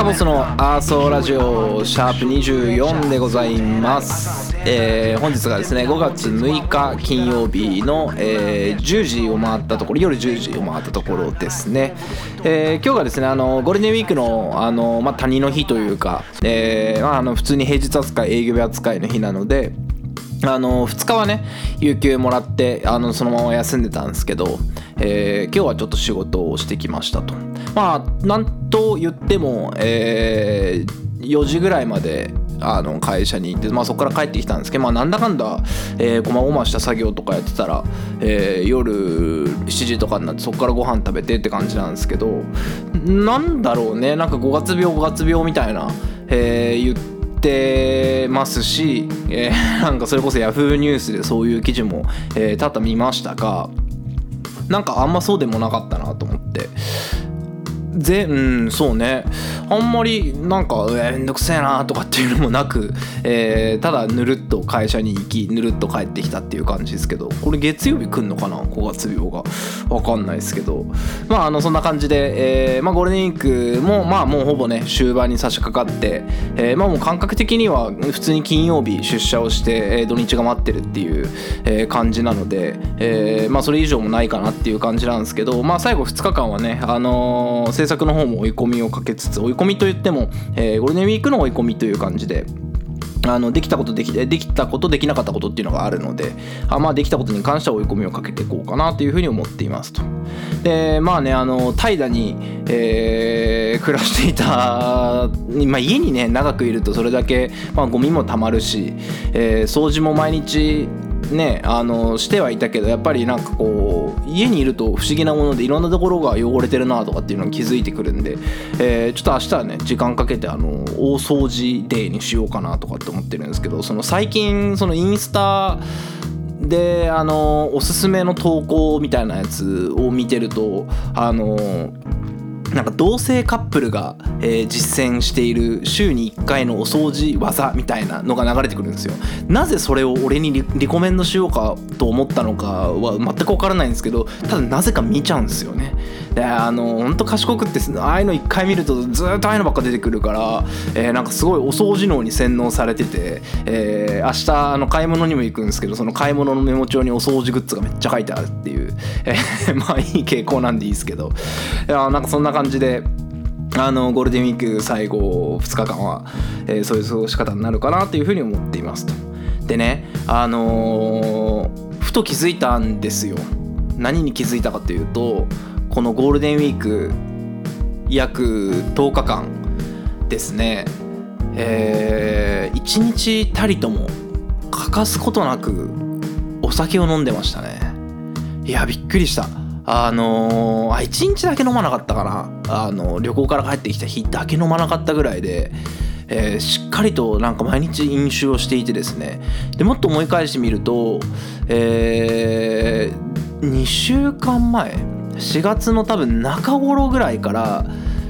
して赤ボスのアーソーラジオシャープ24でございます、えー本日がですね5月6日金曜日の、えー10時を回ったところ夜10時を回ったところですね、えー今日がですねあのゴールデンウィークのあの、まあ、谷の日というか、えーまあ、あの普通に平日扱い営業日扱いの日なのであの2日はね有給もらってあのそのまま休んでたんですけど、えー今日はちょっと仕事をしてきましたと。まあなんと言っても、えー4時ぐらいまであの会社に行って、まあ、そこから帰ってきたんですけど、まあ、なんだかんだ、えー、こまごました作業とかやってたら、えー夜7時とかになってそこからご飯食べてって感じなんですけどなんだろうねなんか5月病5月病みたいな、えー言ってますし、えーなんかそれこそ Yahoo ニュースでそういう記事も、えー多々見ましたがなんかあんまそうでもなかったなと思って。ぜ。うんそうね。あんまりなんかえめんどくせえなとかっていうのもなく、えーただぬるっと会社に行きぬるっと帰ってきたっていう感じですけどこれ月曜日来んのかな？5月病が。わかんないですけど。まああのそんな感じで、えーまあ、ゴールデンウィークもまあもうほぼね終盤に差し掛かって、えーまあもう感覚的には普通に金曜日出社をして、えー土日が待ってるっていう、えー感じなので、えーまあそれ以上もないかなっていう感じなんですけどまあ最後2日間はねあのー制作の方も追い込みをかけつつ追い込みといっても、えーゴールデンウィークの追い込みという感じで。あのできたことできできたことできなかったことっていうのがあるのであまあできたことに関しては追い込みをかけていこうかなというふうに思っていますとでまあねあの怠惰に、えー 暮らしていた、まあ、家にね長くいるとそれだけ、まあ、ゴミもたまるし、えー掃除も毎日ねあのしてはいたけどやっぱりなんかこう家にいると不思議なものでいろんなところが汚れてるなとかっていうのに気づいてくるんで、えーちょっと明日はね時間かけてあの大掃除デーにしようかなとかって思ってるんですけどその最近そのインスタであのおすすめの投稿みたいなやつを見てるとあのなんか同性カップルが、えー実践している週に1回のお掃除技みたいなのが流れてくるんですよ。なぜそれを俺にリリコメンドしようかと思ったのかは全く分からないんですけどただなぜか見ちゃうんですよね。であの本当賢くってああいうの1回見るとずっとああいうのばっか出てくるから、えーなんかすごいお掃除能に洗脳されてて、えー明日あの買い物にも行くんですけどその買い物のメモ帳にお掃除グッズがめっちゃ書いてあるっていう、えー まあいい傾向なんでいいですけどいやなんかそんな感じであのゴールデンウィーク最後2日間は、えーそういう過ごし方になるかなというふうに思っていますと。でねあのーふと気づいたんですよ。何に気づいたかというとこのゴールデンウィーク約10日間ですね。えー、1日たりとも欠かすことなくお酒を飲んでましたね。いやびっくりした。あのー、あ1日だけ飲まなかったかな。あの旅行から帰ってきた日だけ飲まなかったぐらいで、えーしっかりとなんか毎日飲酒をしていてですね。でもっと思い返してみると、え2週間前4月の多分中頃ぐらいから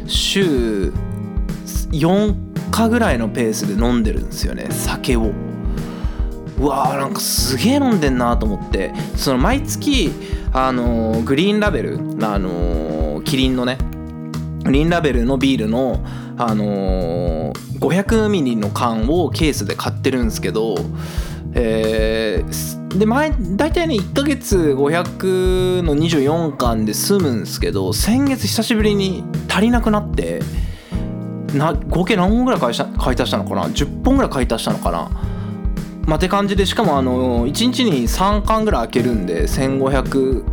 週4日ぐらいのペースで飲んでるんですよね酒を。うわーなんかすげえ飲んでんなと思ってその毎月あのーグリーンラベルあのーキリンのねグリーンラベルのビールのあのー500ミリの缶をケースで買ってるんですけどえーで前大体ね1ヶ月500の24缶で済むんですけど先月久しぶりに足りなくなってな合計何本ぐらい買いした買い足したのかな？10本ぐらい買い足したのかな？まあ、って感じでしかもあの1日に3缶ぐらい開けるんで1500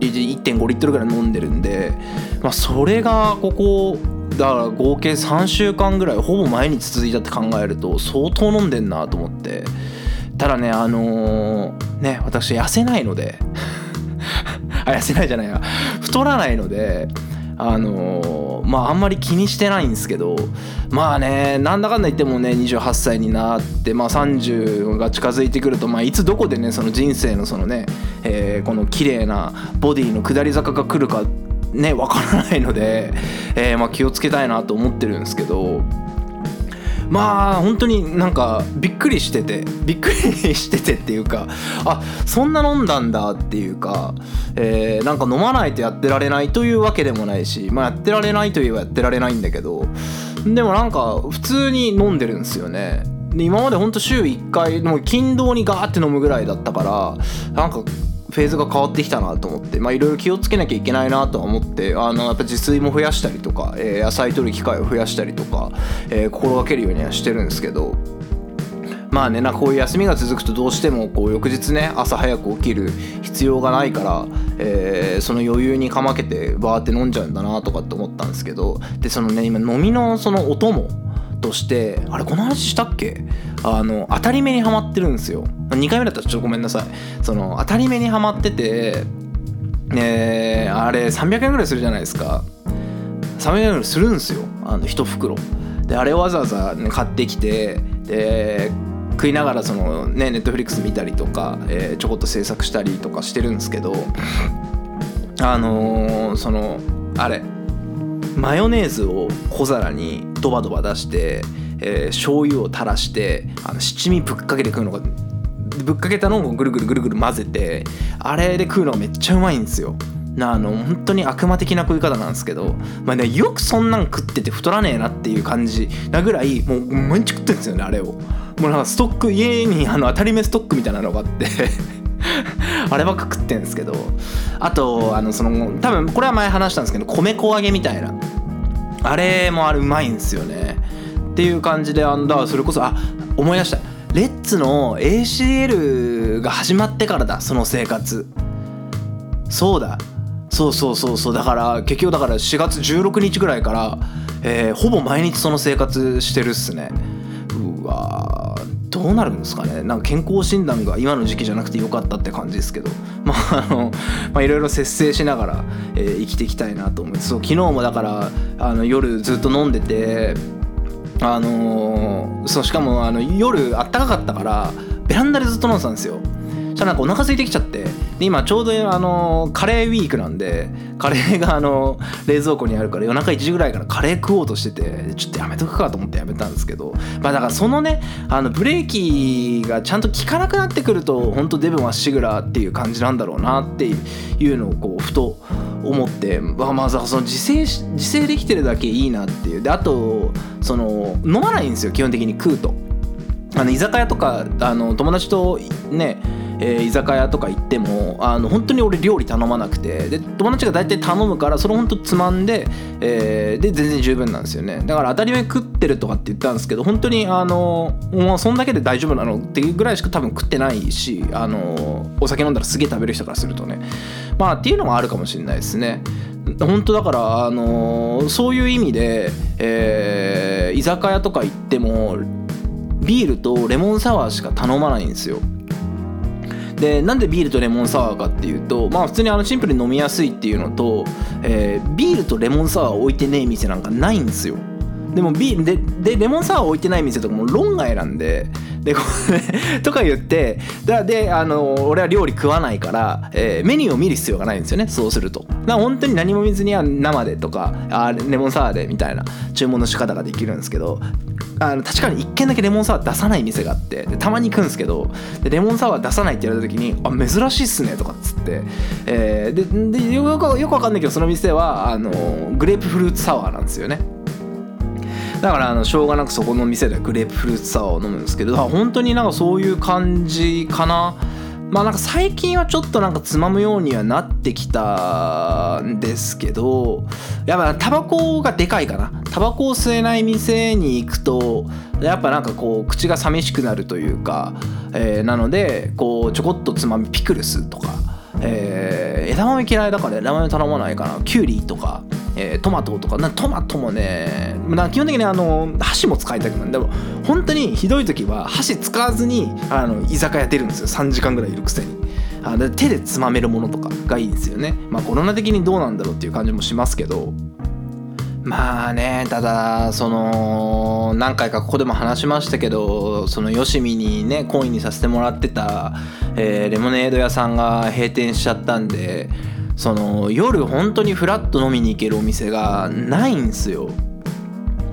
1.5リットルぐらい飲んでるんで、まあ、それがここだから合計3週間ぐらいほぼ毎日続いたって考えると相当飲んでんなと思って。ただねあのーね私痩せないので あ痩せないじゃないや。太らないのであのーまああんまり気にしてないんですけどまあねなんだかんだ言ってもね28歳になって、まあ、30が近づいてくると、まあ、いつどこでねその人生のそのね、えーこの綺麗なボディの下り坂が来るかねわからないので、えーまあ、気をつけたいなと思ってるんですけどまあ本当になんかびっくりしててびっくりしててっていうかあそんな飲んだんだっていうか、えー、なんか飲まないとやってられないというわけでもないし、まあ、やってられないといえばやってられないんだけどでもなんか普通に飲んでるんですよね。で今までほんと週1回もう勤労にガーって飲むぐらいだったからなんかフェーズが変わってきたなと思っていろいろ気をつけなきゃいけないなとは思ってあのやっぱ自炊も増やしたりとか、えー、野菜取る機会を増やしたりとか、えー、心がけるようにはしてるんですけどまあねなこういう休みが続くとどうしてもこう翌日ね朝早く起きる必要がないから、えー、その余裕にかまけてバーって飲んじゃうんだなとかって思ったんですけどでそのね今飲みのその音もとしてあれこの話したっけ？あの当たり目にはまってるんですよ。2回目だったらちょっとごめんなさい。その当たり目にはまっててえー、あれ300円ぐらいするじゃないですか。300円ぐらいするんですよ。あの1袋。であれわざわざ、買ってきてで食いながらそのねネットフリックス見たりとか、えー、ちょこっと制作したりとかしてるんですけどあのー、そのあれマヨネーズを小皿にドバドバ出して、えー、醤油を垂らしてあの七味ぶっかけて食うのがぶっかけたのをぐるぐるぐるぐる混ぜてあれで食うのがめっちゃうまいんですよ。なあの本当に悪魔的な食い方なんですけど、まあね、よくそんなん食ってて太らねえなっていう感じなぐらいもう毎日食ってるんですよねあれをもうなんかストック家にあの当たり目ストックみたいなのがあって あればっか食ってんですけどあとあのその多分これは前話したんですけど米粉揚げみたいな。あれもあれうまいんですよね。っていう感じであんだそれこそあ思い出した。レッツの ACL が始まってからだその生活。そうだ。そうそうそうそう。だから結局だから4月16日ぐらいから、えー、ほぼ毎日その生活してるっすね。うわどうなるんですかね？なんか健康診断が今の時期じゃなくてよかったって感じですけど。まああのまあいろいろ節制しながら、えー、生きていきたいなと思います。そう昨日もだからあの夜ずっと飲んでてあのー、そうしかもあの夜あったかかったからベランダでずっと飲んでたんですよ。たらなんかお腹空いてきちゃって。で今ちょうどあのカレーウィークなんでカレーがあの冷蔵庫にあるから夜中1時ぐらいからカレー食おうとしててちょっとやめとくかと思ってやめたんですけど。まあだからそのねあのブレーキがちゃんと効かなくなってくると本当デブまっしぐらっていう感じなんだろうなっていうのをこうふと思ってまあその自制自制できてるだけいいなっていう。であとその飲まないんですよ基本的に食うと。あの居酒屋とかあの友達とねえー、居酒屋とか行ってもあの本当に俺料理頼まなくてで友達が大体頼むからそれ本当つまんで、えー、で全然十分なんですよね。だから当たり前食ってるとかって言ったんですけど本当にあのもうそんだけで大丈夫なのっていうぐらいしか多分食ってないしあのお酒飲んだらすげえ食べる人からするとね。まあっていうのもあるかもしれないですね。本当だからあのそういう意味で、えー、居酒屋とか行ってもビールとレモンサワーしか頼まないんですよ。でなんでビールとレモンサワーかっていうとまあ普通にあのシンプルに飲みやすいっていうのと、えー、ビールとレモンサワー置いてねえ店なんかないんですよ。でもビールででレモンサワー置いてない店とかも論外なんででこれ とか言ってだであの俺は料理食わないから、えー、メニューを見る必要がないんですよねそうすると。だ本当に何も見ずには生でとかあレモンサワーでみたいな注文の仕方ができるんですけどあの確かに1軒だけレモンサワー出さない店があってたまに行くんですけどでレモンサワー出さないって言われた時に「あ珍しいっすね」とかっつって、えー、ででよくよくわかんないけどその店はあのグレープフルーツサワーなんですよね。だからあのしょうがなくそこの店でグレープフルーツサワーを飲むんですけど本当になんかそういう感じかな。まあなんか最近はちょっとなんかつまむようにはなってきたんですけどやっぱタバコがでかいかな。タバコを吸えない店に行くとやっぱなんかこう口が寂しくなるというか、えー、なのでこうちょこっとつまみピクルスとか、えー、枝豆嫌いだから枝豆頼まないかな。キュウリとかえー、トマトとか。なトマトもね基本的にあの箸も使いたくない。でも本当にひどい時は箸使わずにあの居酒屋出るんですよ。3時間ぐらいいるくせに。あ手でつまめるものとかがいいんですよね。まあコロナ的にどうなんだろうっていう感じもしますけど。まあねただその何回かここでも話しましたけどそのよしみにね懇意にさせてもらってた、えー、レモネード屋さんが閉店しちゃったんでその夜本当にフラッと飲みに行けるお店がないんすよ。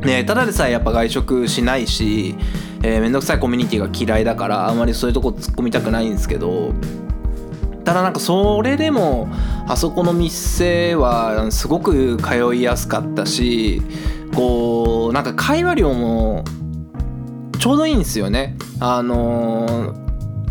ね、ただでさえやっぱ外食しないし、えー、めんどくさいコミュニティが嫌いだからあんまりそういうとこ突っ込みたくないんですけどただなんかそれでもあそこの店はすごく通いやすかったしこうなんか会話量もちょうどいいんですよね。あのー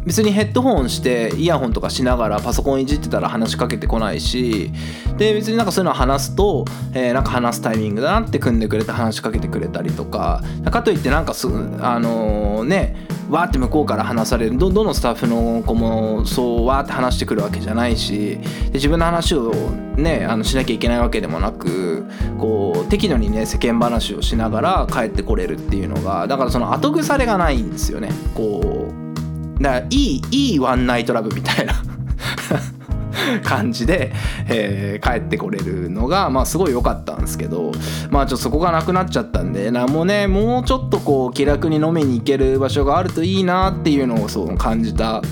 別にヘッドホンしてイヤホンとかしながらパソコンいじってたら話しかけてこないしで別になんかそういうの話すと、えー、なんか話すタイミングだなって組んでくれて話しかけてくれたりとかかといってなんかすあのー、ねわーって向こうから話されるどどのスタッフの子もそうわーって話してくるわけじゃないしで自分の話をねあのしなきゃいけないわけでもなくこう適度にね世間話をしながら帰ってこれるっていうのがだからその後腐れがないんですよね。こうだからいいいいワンナイトラブみたいな 感じで、えー、帰ってこれるのが、まあ、すごい良かったんですけどまあちょっとそこがなくなっちゃったんでなもうねもうちょっとこう気楽に飲みに行ける場所があるといいなっていうのをそう感じた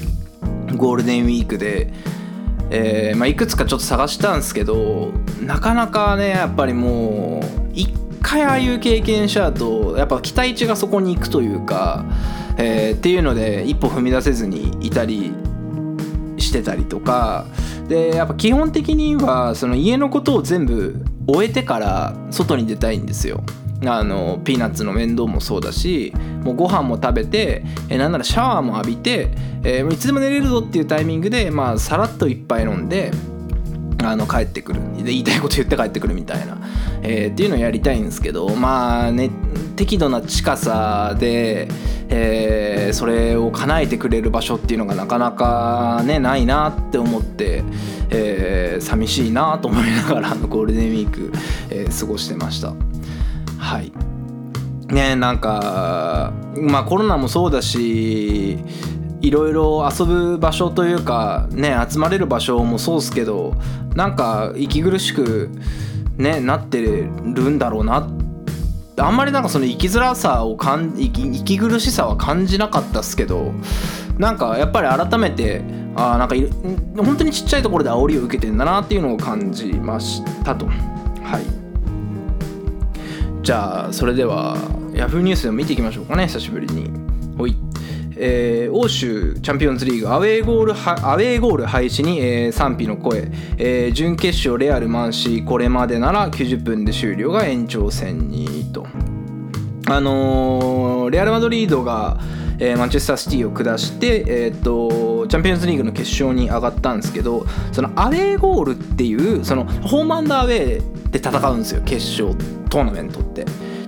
ゴールデンウィークで。えーまあ、いくつかちょっと探したんですけどなかなかねやっぱりもう一回ああいう経験しちゃうとやっぱ期待値がそこに行くというかえー、っていうので一歩踏み出せずにいたりしてたりとかでやっぱ基本的にはその家のことを全部終えてから外に出たいんですよ。あのピーナッツの面倒もそうだしもうご飯も食べて、えなんならシャワーも浴びて、えー、いつでも寝れるぞっていうタイミングで、まあ、さらっと一杯飲んであの帰ってくるで言いたいこと言って帰ってくるみたいな、えー、っていうのをやりたいんですけどまあね適度な近さで、えー、それを叶えてくれる場所っていうのがなかなかねないなって思って、えー、寂しいなと思いながらゴールデンウィーク、えー、過ごしてました。はい。ねなんかまあコロナもそうだしいろいろ遊ぶ場所というかね集まれる場所もそうっすけどなんか息苦しくねなってるんだろうなってあんまりなんかその生きづらさをかん息息苦しさは感じなかったっすけどなんかやっぱり改めてあなんか本当にちっちゃいところで煽りを受けてんだなっていうのを感じましたと。はい。じゃあそれでは Yahoo ニュースでも見ていきましょうかね久しぶりに。ほい。えー、欧州チャンピオンズリーグアウェーゴールアウェーゴール廃止に、えー、賛否の声、えー、準決勝レアル・マンシーこれまでなら90分で終了が延長戦にとあのー、レアル・マドリードが、えー、マンチェスターシティを下して、えーと、チャンピオンズリーグの決勝に上がったんですけどそのアウェーゴールっていうそのホームアンダーウェーで戦うんですよ決勝トーナメントって。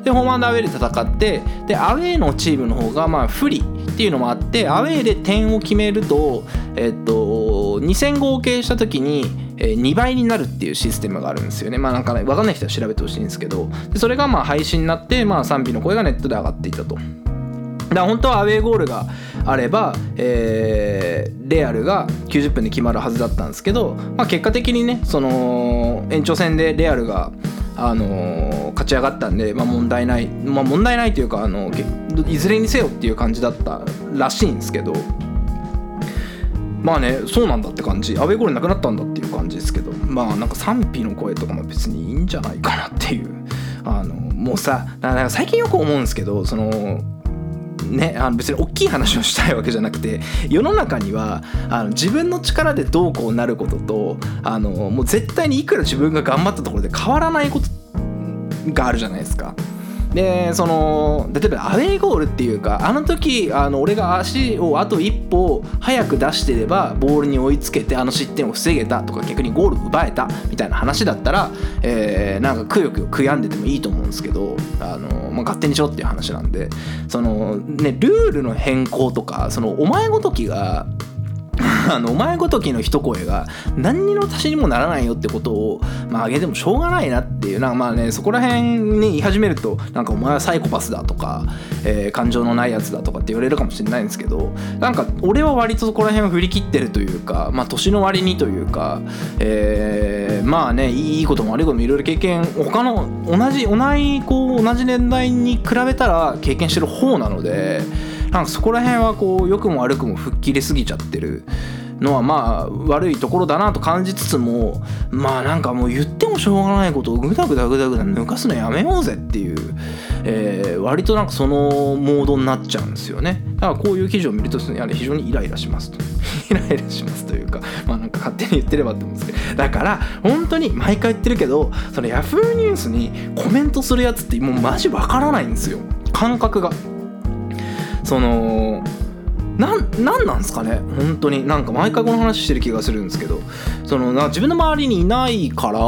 でホームアウェーで戦ってでアウェーのチームの方がまあ不利っていうのもあってアウェーで点を決めると、えっと、2戦合計した時に2倍になるっていうシステムがあるんですよね。まあなんかね、分かんない人は調べてほしいんですけど、でそれがまあ配信になって、まあ賛否の声がネットで上がっていたと。だ本当はアウェーゴールがあれば、えー、レアルが90分で決まるはずだったんですけど、まあ、結果的にねその延長戦でレアルがあの勝ち上がったんで、まあ、問題ない、まあ、問題ないというかあのいずれにせよっていう感じだったらしいんですけどまあねそうなんだって感じ。アウェーゴールなくなったんだっていう感じですけどまあなんか賛否の声とかも別にいいんじゃないかなっていう。あのもうさなんか最近よく思うんですけどそのね、あの別に大きい話をしたいわけじゃなくて世の中にはあの自分の力でどうこうなることとあのもう絶対にいくら自分が頑張ったところで変わらないことがあるじゃないですか。でその例えばアウェーゴールっていうかあの時あの俺が足をあと一歩早く出してればボールに追いつけてあの失点を防げたとか逆にゴール奪えたみたいな話だったら、えー、なんかくよくよ悔やんでてもいいと思うんですけどあの、まあ、勝手にしろっていう話なんでそのねルールの変更とかそのお前ごときがあのお前ごときの一声が何にの足しにもならないよってことを、まあ、あげてもしょうがないなっていうなんかまあねそこら辺に言い始めるとなんかお前はサイコパスだとか、えー、感情のないやつだとかって言われるかもしれないんですけどなんか俺は割とそこら辺を振り切ってるというかまあ年の割にというか、えー、まあねいいことも悪いこともいろいろ経験他の同じ同じこう同じ年代に比べたら経験してる方なので。なんかそこら辺はこう良くも悪くも吹っ切れすぎちゃってるのはまあ悪いところだなと感じつつもまあなんかもう言ってもしょうがないことをグダグダグダグダ抜かすのやめようぜっていう、えー割となんかそのモードになっちゃうんですよね。だからこういう記事を見るとやはり非常にイライラしますと。イライラしますというかまあなんか勝手に言ってればって思うんですけどだから本当に毎回言ってるけどそのヤフーニュースにコメントするやつってもうマジわからないんですよ。感覚が。そのなんなんなんですかね？本当に。なんか毎回この話してる気がするんですけど。そのな自分の周りにいないから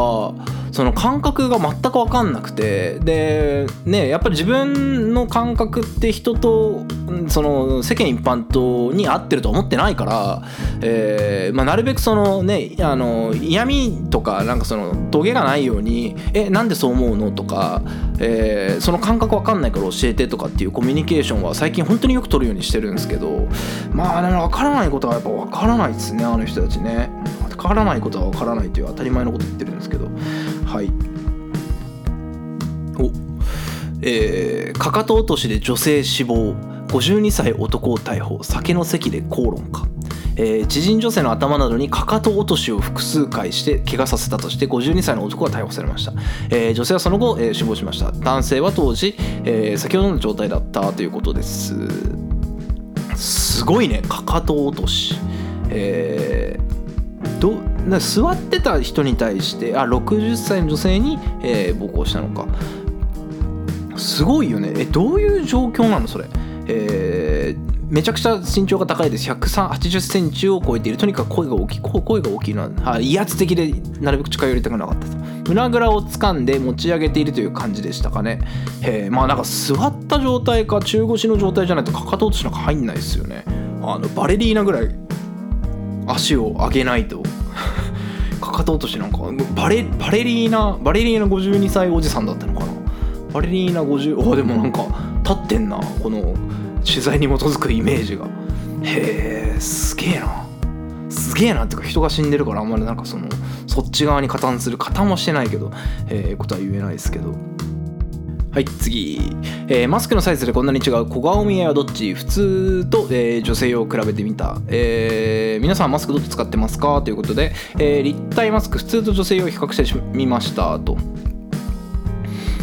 その感覚が全く分かんなくてでねやっぱり自分の感覚って人とその世間一般とに合ってると思ってないから、えーまあ、なるべくそのねあの嫌味とかなんかそのトゲがないように「えなんでそう思うの?」とか、えーその感覚分かんないから教えてとかっていうコミュニケーションは最近本当によく取るようにしてるんですけどまあでも分からないことはやっぱ分からないですねあの人たちね分からないことは分からないという当たり前のこと言ってるんですけどはい。お。えーかかと落としで女性死亡。52歳男を逮捕。酒の席で口論か、えー知人女性の頭などにかかと落としを複数回して怪我させたとして52歳の男が逮捕されました、えー女性はその後、えー死亡しました。男性は当時、えー酒を飲んだ状態だったということです。すごいね。かかと落とし。えーどな座ってた人に対してあ60歳の女性に、えー暴行したのか。すごいよね。えどういう状況なの？それ。えーめちゃくちゃ身長が高いです。180センチを超えている。とにかく声が大きい。声が大きいのは威圧的でなるべく近寄りたくなかったと。胸ぐらを掴んで持ち上げているという感じでしたかね。えまあなんか座った状態か中腰の状態じゃないとかかと落としなんか入んないですよね。あのバレリーナぐらい足を上げないと。かかと落としなんかバレバレリーナバレリーナ52歳おじさんだったのかな。バレリーナ50あでもなんか立ってんなこの取材に基づくイメージが。へえすげえな。すげえなっていうか人が死んでるからあんまりなんかそのそっち側に加担する加担もしてないけど、えーことは言えないですけど。はい次、えーマスクのサイズでこんなに違う小顔見えはどっち？普通と、えー女性用を比べてみた、えー皆さんマスクどっち使ってますか？ということで、え立体マスク普通と女性用を比較してみましたと。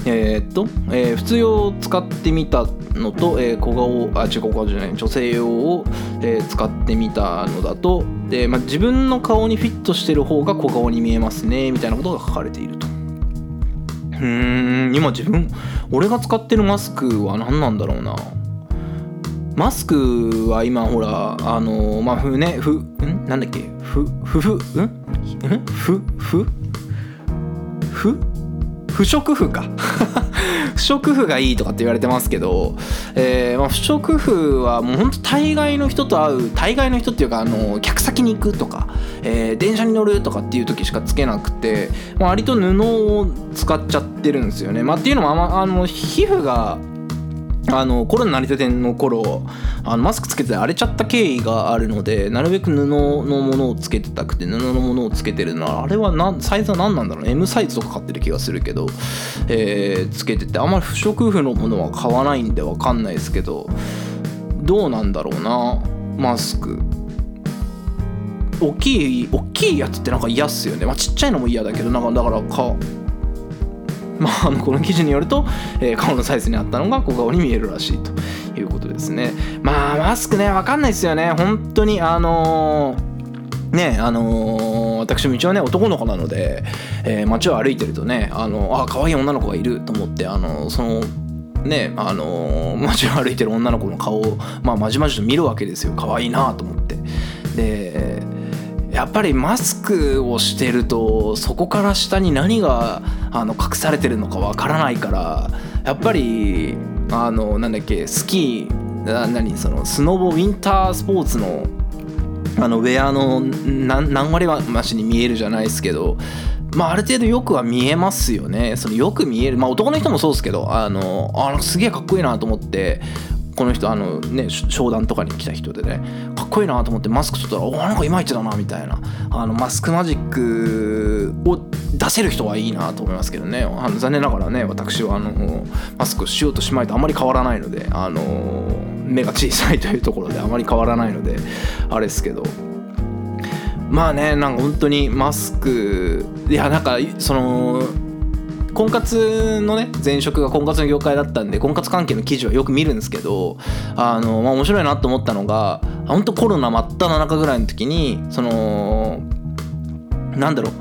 えーっと、えー普通用を使ってみたのと、えー小顔あ違う小顔じゃない女性用を、え使ってみたのだと。で、まあ、自分の顔にフィットしてる方が小顔に見えますねみたいなことが書かれていると。うん今自分俺が使ってるマスクは何なんだろうな。マスクは今ほらあのまあふねふん？なんだっけ？ふふふん？んふふ？ふ？不織布か 不織布がいいとかって言われてますけど、えーまあ、不織布はもうほんと大概の人と会う大概の人っていうかあの客先に行くとか、えー電車に乗るとかっていう時しかつけなくて、まあ、割と布を使っちゃってるんですよね。まあ、っていうのもあまあの皮膚があのコロナなりたての頃あのマスクつけて荒れちゃった経緯があるのでなるべく布のものをつけてたくて布のものをつけてるのはあれはなサイズは何なんだろう M サイズとか買ってる気がするけど、えーつけててあんまり不織布のものは買わないんでわかんないですけどどうなんだろうなマスク。大きい大きいやつってなんか嫌っすよね、まあ、ちっちゃいのも嫌だけどなんかだからかまあ、あのこの記事によると、えー顔のサイズにあったのが小顔に見えるらしいということですね。まあマスクね分かんないですよね。本当にあのーねあのー私も一応ね男の子なので、えー街を歩いてるとねあのあ可愛い女の子がいると思ってあのそのねあのー街を歩いてる女の子の顔を、まあ、まじまじと見るわけですよ。可愛いなと思って。でやっぱりマスクをしてるとそこから下に何があの隠されてるのかわからないからやっぱりあのなんだっけスキー何そのスノボウィンタースポーツのあのウェアの何割は増しに見えるじゃないですけどまあある程度よくは見えますよね。そのよく見える。まあ男の人もそうですけどあのあすげえかっこいいなと思ってこの人あのね商談とかに来た人でねかっこいいなと思ってマスク取ったらおなんかいまいちだなみたいな。あのマスクマジックを出せる人はいいなと思いますけどね。あの残念ながらね私はあのマスクしようとしまいとあまり変わらないのであの目が小さいというところであまり変わらないのであれですけど。まあねなんか本当にマスクいやなんかその婚活のね前職が婚活の業界だったんで婚活関係の記事はよく見るんですけどあの、まあ、面白いなと思ったのが本当コロナ真っ只中ぐらいの時にそのなんだろう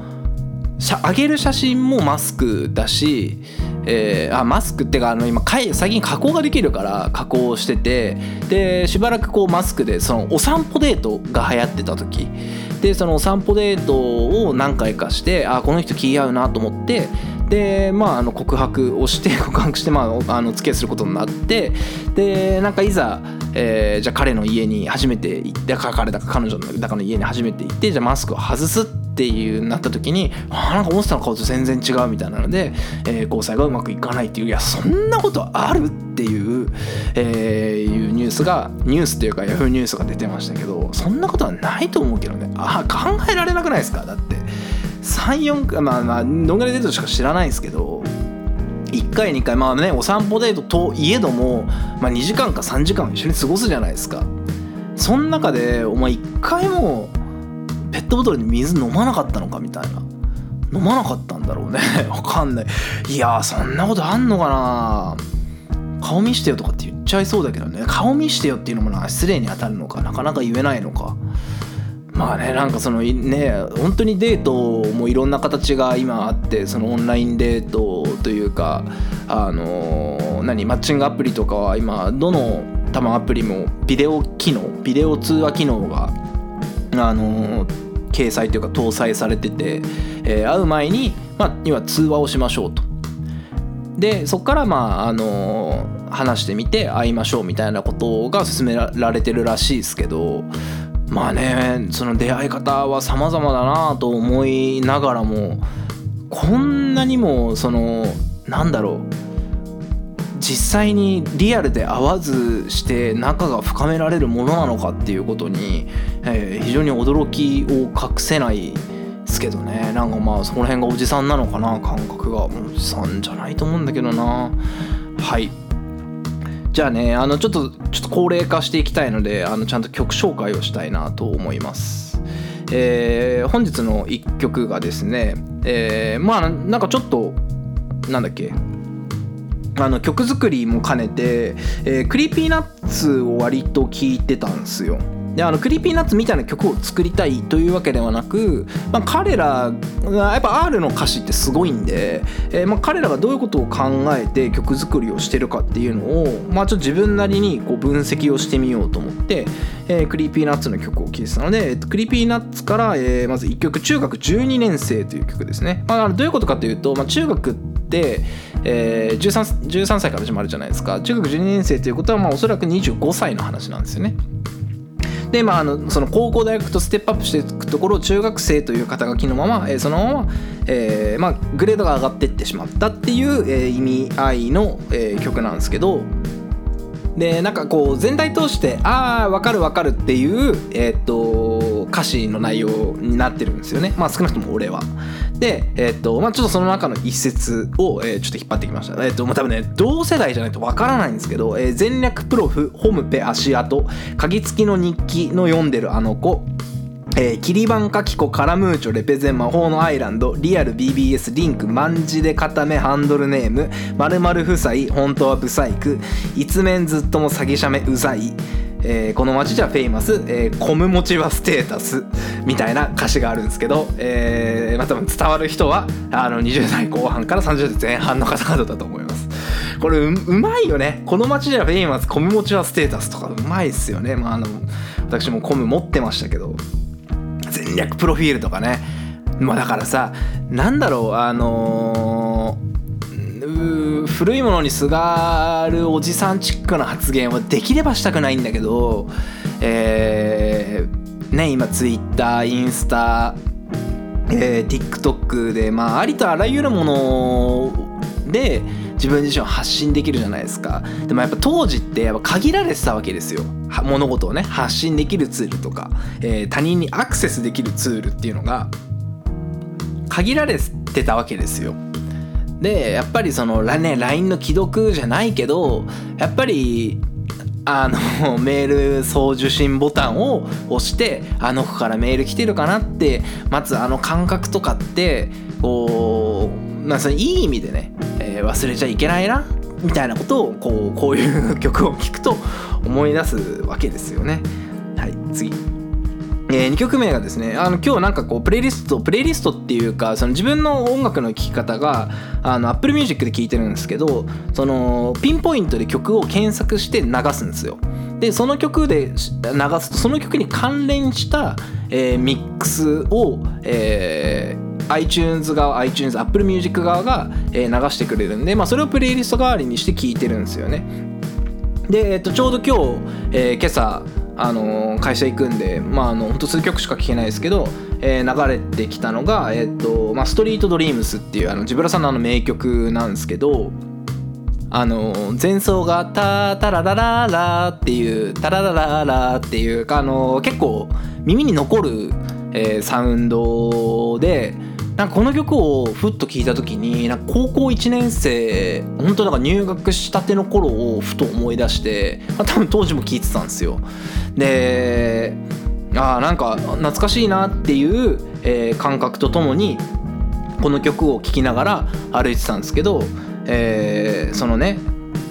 上げる写真もマスクだし、えー、あマスクってかあの今最近加工ができるから加工しててでしばらくこうマスクでそのお散歩デートが流行ってた時。でそのお散歩デートを何回かしてあこの人気合うなと思ってでまああの告白をして 告白してまああの付き合いすることになってでなんかいざ、えー、じゃあ彼の家に初めて行って彼だか彼女だかの家に初めて行ってじゃあマスクを外すっていうなった時にあなんか思ってたの顔と全然違うみたいなので、えー、交際がうまくいかないっていういやそんなことある？っていう、えー、いうニュースがニュースっていうかヤフーニュースが出てましたけどそんなことはないと思うけどね。あ考えられなくないですか？だって。34回まあまあどんぐらいデートしか知らないですけど1回2回まあねお散歩デートといえども、まあ、2時間か3時間一緒に過ごすじゃないですか。その中でお前1回もペットボトルに水飲まなかったのかみたいな。飲まなかったんだろうね。わかんない。いやそんなことあんのかな。顔見してよとかって言っちゃいそうだけどね。顔見してよっていうのもな失礼に当たるのかなかなか言えないのか。まあねなんかそのね本当にデートもいろんな形が今あってそのオンラインデートというかあの何マッチングアプリとかは今どの多分アプリもビデオ機能ビデオ通話機能があの掲載というか搭載されてて、えー、会う前に、まあ、要は通話をしましょうと。でそこからまああの話してみて会いましょうみたいなことが勧められてるらしいですけどまあねその出会い方は様々だなと思いながらもこんなにもそのなんだろう実際にリアルで会わずして仲が深められるものなのかっていうことに、えー、非常に驚きを隠せないですけどね。なんかまあそこら辺がおじさんなのかな感覚が。おじさんじゃないと思うんだけどな。はい。じゃあねあのちょっとちょっと高齢化していきたいのであのちゃんと曲紹介をしたいなと思います。えー、本日の1曲がですね、えー、まあなんかちょっとなんだっけあの曲作りも兼ねて、えー、 Creepy Nuts を割と聴いてたんですよ。であの Creepy Nuts みたいな曲を作りたいというわけではなく、まあ、彼らがやっぱ R の歌詞ってすごいんで、えー、まあ彼らがどういうことを考えて曲作りをしてるかっていうのを、まあ、ちょっと自分なりにこう分析をしてみようと思って、えー、 Creepy Nuts の曲を聴いてたので、えー、 Creepy Nuts から、えー、まず1曲中学12年生という曲ですね、まあ、どういうことかというと、まあ、中学って、えー、13, 13歳から始まるじゃないですか。中学12年生ということはまあおそらく25歳の話なんですよね。で、まあ、あのその高校大学とステップアップしていくところを中学生という肩書きのまま、えー、そのまま、えーまあ、グレードが上がっていってしまったっていう、えー、意味合いの、えー、曲なんですけどでなんかこう全体通してああ分かる分かるっていう、えー、っと歌詞の内容になってるんですよねまあ少なくとも俺は。で、えー、っとまあ、ちょっとその中の一節を、えー、ちょっと引っ張ってきました。えー、っとまあ、多分ね同世代じゃないと分からないんですけど「えー、全略プロフホムペ足跡鍵付きの日記の読んでるあの子」えー、キリバンカキコカラムーチョレペゼン魔法のアイランドリアル BBS リンクマンジで固めハンドルネームまる夫妻本当はブサイク一面ずっとも詐欺者めうざいえー、この街じゃフェイマス、えー、コム持ちはステータスみたいな歌詞があるんですけど、えーまあ、多分伝わる人はあの20代後半から30代前半の方々だと思います。これうまいよね。この街じゃフェイマスコム持ちはステータスとかうまいっすよね。まああの私もコム持ってましたけど前略プロフィールとかね。まあだからさなんだろうあのー、古いものにすがるおじさんチックな発言はできればしたくないんだけどえー、ね今ツイッターインスタえー、TikTok でまあありとあらゆるもので自分自身を発信できるじゃないですか。でもやっぱ当時ってやっぱ限られてたわけですよ。物事をね発信できるツールとか、えー、他人にアクセスできるツールっていうのが限られてたわけですよ。でやっぱりそのね LINE の既読じゃないけどやっぱりあの メール送受信ボタンを押してあの子からメール来てるかなって待つあの感覚とかってこうまあそれいい意味でね、えー忘れちゃいけないなみたいなことをこうこういう曲を聴くと思い出すわけですよね。はい次え2曲目がですねあの今日なんかこうプレイリストプレイリストっていうかその自分の音楽の聴き方があの Apple Music で聴いてるんですけどそのピンポイントで曲を検索して流すんですよ。でその曲で流すとその曲に関連した、えーミックスを、えー iTunes 側 iTunes Apple Music 側が、え流してくれるんで、まあ、それをプレイリスト代わりにして聴いてるんですよね。で、えっと、ちょうど今日、えー今朝、あの会社行くんでまああの本当数曲しか聴けないですけど、えー流れてきたのが、えっとまあ、ストリートドリームスっていうあのジブラさんのあの名曲なんですけどあの前奏が「タタララララ」っていう「タララララ」っていうあの結構耳に残る、えーサウンドでなんかこの曲をふっと聴いた時になんか高校1年生本当なんか入学したての頃をふと思い出して、まあ、多分当時も聴いてたんですよ。であなんか懐かしいなっていう、えー感覚とともにこの曲を聴きながら歩いてたんですけど、えーそのね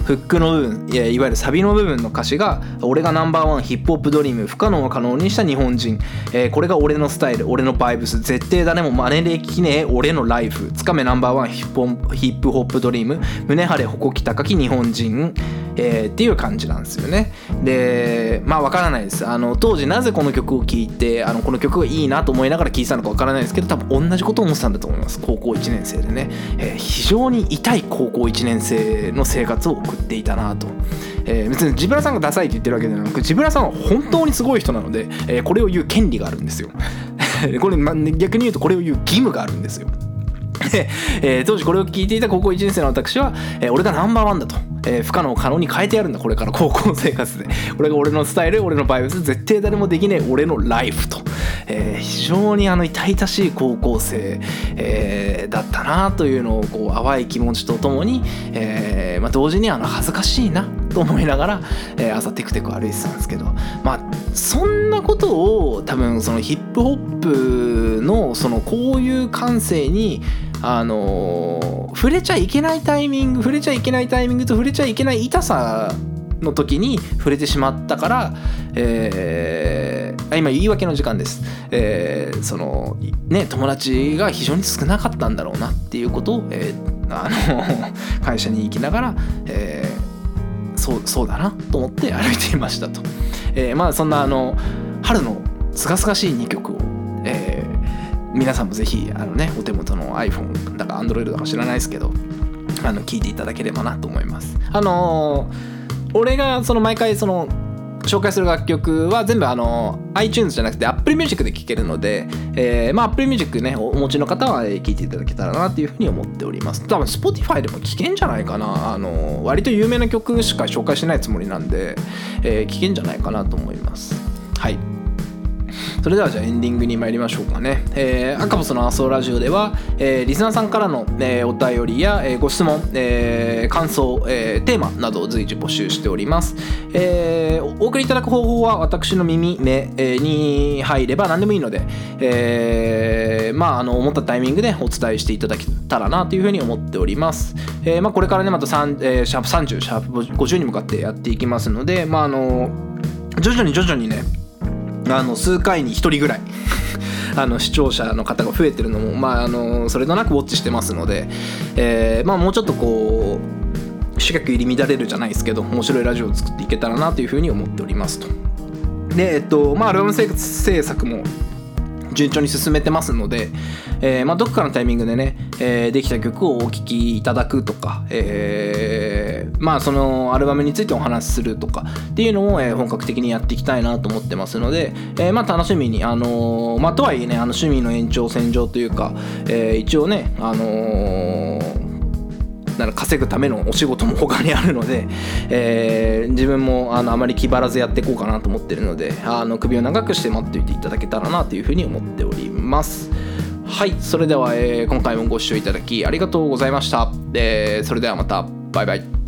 フックの部分いいわゆるサビの部分の歌詞が「俺がナンバーワンヒップホップドリーム不可能を可能にした日本人、えーこれが俺のスタイル俺のバイブス。絶対誰も真似できねえ俺のライフ。つかめナンバーワンヒップホップドリーム。胸張れ誇き高き日本人」えーっていう感じなんですよね。でまあわからないです。あの当時なぜこの曲を聴いてあのこの曲がいいなと思いながら聴いたのかわからないですけど多分同じことを思ってたんだと思います。高校1年生でね、えー非常に痛い高校1年生の生活を送っていたなと、えー別にジブラさんがダサいって言ってるわけじゃなくジブラさんは本当にすごい人なので、えーこれを言う権利があるんですよ。これ、ま逆に言うとこれを言う義務があるんですよ、えー当時これを聞いていた高校1年生の私は、えー俺がナンバーワンだと、えー不可能を可能に変えてやるんだ。これから高校生活で。これが俺のスタイル俺のバイブス。絶対誰もできねえ。俺のライフと、えー非常にあの痛々しい高校生、えーだったなというのをこう淡い気持ちとともに、えーまあ、同時にあの恥ずかしいなと思いながら、えー朝テクテク歩いてたんですけど。まあそんなことを多分そのヒップホップのそのこういう感性にあの触れちゃいけないタイミング触れちゃいけないタイミングと触れちゃいけない痛さの時に触れてしまったから、えーあ今言い訳の時間です、えーそのね友達が非常に少なかったんだろうなっていうことを、えーあの 会社に行きながら、えーそうそうだなと思って歩いていましたと、えーまあそんなあの春のすがすがしい2曲を、皆さんもぜひあのねお手元の iPhone だか Android だか知らないですけどあの聞いていただければなと思います。あのー俺がその毎回その紹介する楽曲は全部あの iTunes じゃなくて Apple Music で聴けるので、えーまあ Apple Music ねお持ちの方はえー聞いていただけたらなというふうに思っております。多分 Spotify でも聴けんじゃないかな。あの割と有名な曲しか紹介してないつもりなんで、えーけんじゃないかなと思います。はい。それではじゃあエンディングに参りましょうかね。えー、アカボスのアソラジオでは、えーリスナーさんからの、えーお便りや、えーご質問、えー感想、えーテーマなどを随時募集しております。えーお送りいただく方法は私の耳、目、えーに入れば何でもいいので、えーまあ、あの思ったタイミングでお伝えしていただけたらなというふうに思っております。えーまあ、これからね、また3、えーシャープ30、シャープ50に向かってやっていきますので、まあ、あの徐々に徐々にね、あの数回に1人ぐらい あの視聴者の方が増えてるのも、まあ、あのそれとなくウォッチしてますので、えーまあ、もうちょっとこう主客入り乱れるじゃないですけど面白いラジオを作っていけたらなというふうに思っておりますと。でえっとまあアルバム制作も順調に進めてますので、えーまあ、どこかのタイミングでね、えーできた曲をお聴きいただくとか、えーまあそのアルバムについてお話しするとかっていうのを、え本格的にやっていきたいなと思ってますので、えまあ楽しみにあのまあとはいえねあの趣味の延長線上というか、え一応ねあのなら稼ぐためのお仕事も他にあるので、えー自分もあのあまり気張らずやっていこうかなと思ってるのであの首を長くして待っておいていただけたらなというふうに思っております。はいそれでは、えー今回もご視聴いただきありがとうございました。えーそれではまたバイバイ。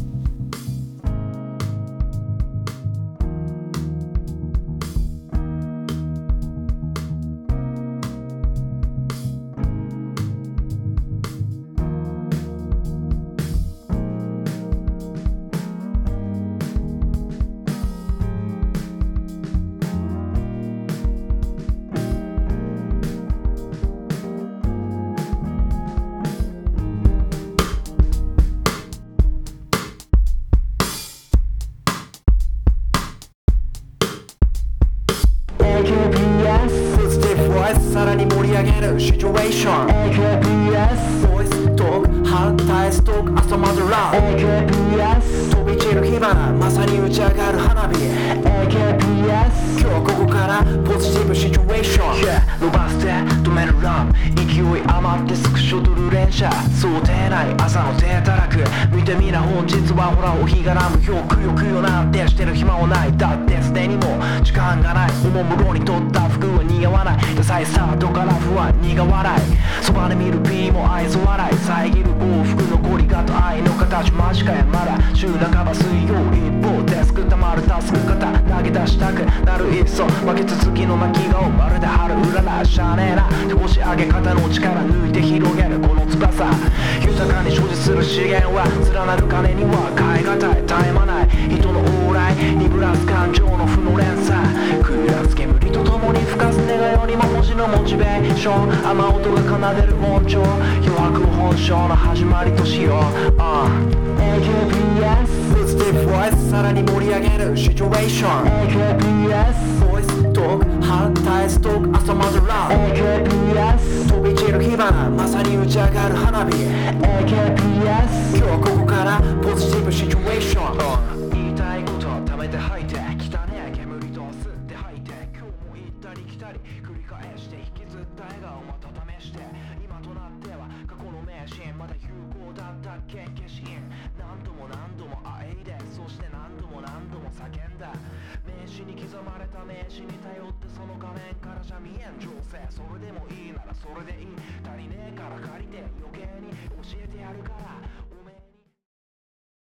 situation. AKPS ボイストーク反対ストーク朝まずラブ AKPS 飛び散る火花まさに打ち上がる花火。AKPS 今日ここからポジティブシチュエーション、yeah、伸ばして止めるラブ勢い余ってスクショ撮る連射。想定内朝の手たらく。見てみな本日はほらお日柄無表くよくよなんてしてる暇はない。だってすでにも時間がない。おもむろにとった。似合わない。ダサいスタートから不安苦笑い。そばで見る P も愛想笑い。遮る幸福残りがと愛の形。間近やまだ。週半ば水曜一方デスクたまるタスク型投げ出したくなるいっそ負け続きの泣き顔まるで春うららしゃあ。ねえな押し上げ方の力抜いて広げるこの翼豊かに所持する資源は連なる金には変え難い絶え間ない人の往来鈍らす感情の負の連鎖食らす煙と共に吹かす願いよりも文字のモチベーション雨音が奏でる音調余白本性の始まりとしよう、uh、AKPS ポジティブボイスさらに盛り上げるシチュエーション。AKPS ボイストーク反対ストーク朝までラブ AKPS 飛び散る火花まさに打ち上がる花火。AKPS 今日はここからポジティブシチュエーションったっけ消印何度も何度もあえいでそして何度も何度も叫んだ。名刺に刻まれた名刺に頼ってその画面からじゃ見えん情勢。それでもいいならそれでいい。足りねえから借りて余計に教えてやるから。